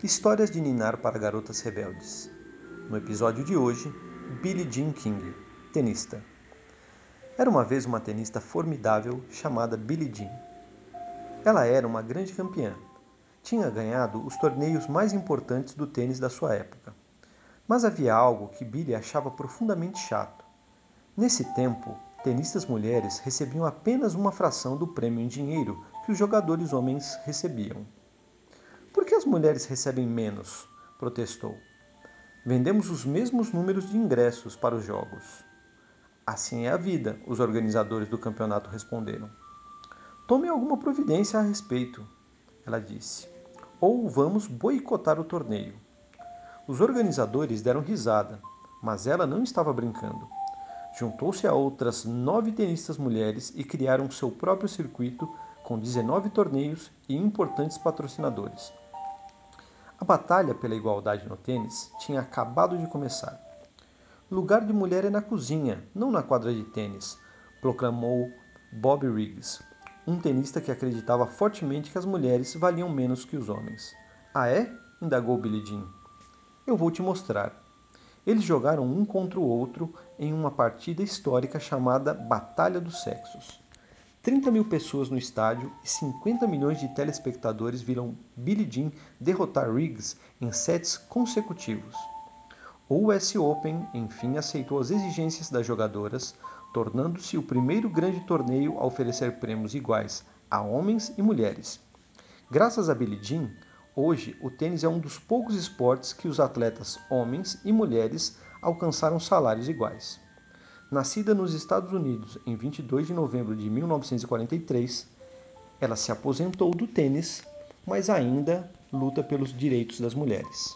Histórias de Ninar para Garotas Rebeldes. No episódio de hoje, Billie Jean King, tenista. Era uma vez uma tenista formidável chamada Billie Jean. Ela era uma grande campeã. Tinha ganhado os torneios mais importantes do tênis da sua época. Mas havia algo que Billie achava profundamente chato. Nesse tempo, tenistas mulheres recebiam apenas uma fração do prêmio em dinheiro que os jogadores homens recebiam. As mulheres recebem menos? protestou. Vendemos os mesmos números de ingressos para os jogos. Assim é a vida, os organizadores do campeonato responderam. Tome alguma providência a respeito, ela disse, ou vamos boicotar o torneio. Os organizadores deram risada, mas ela não estava brincando. Juntou-se a outras nove tenistas mulheres e criaram seu próprio circuito com 19 torneios e importantes patrocinadores. A batalha pela igualdade no tênis tinha acabado de começar. Lugar de mulher é na cozinha, não na quadra de tênis, proclamou Bob Riggs, um tenista que acreditava fortemente que as mulheres valiam menos que os homens. Ah é? indagou Billie Jean. Eu vou te mostrar. Eles jogaram um contra o outro em uma partida histórica chamada Batalha dos Sexos. 30 mil pessoas no estádio e 50 milhões de telespectadores viram Billie Jean derrotar Riggs em sets consecutivos. O US Open, enfim, aceitou as exigências das jogadoras, tornando-se o primeiro grande torneio a oferecer prêmios iguais a homens e mulheres. Graças a Billie Jean, hoje o tênis é um dos poucos esportes que os atletas homens e mulheres alcançaram salários iguais. Nascida nos Estados Unidos em 22 de novembro de 1943, ela se aposentou do tênis, mas ainda luta pelos direitos das mulheres.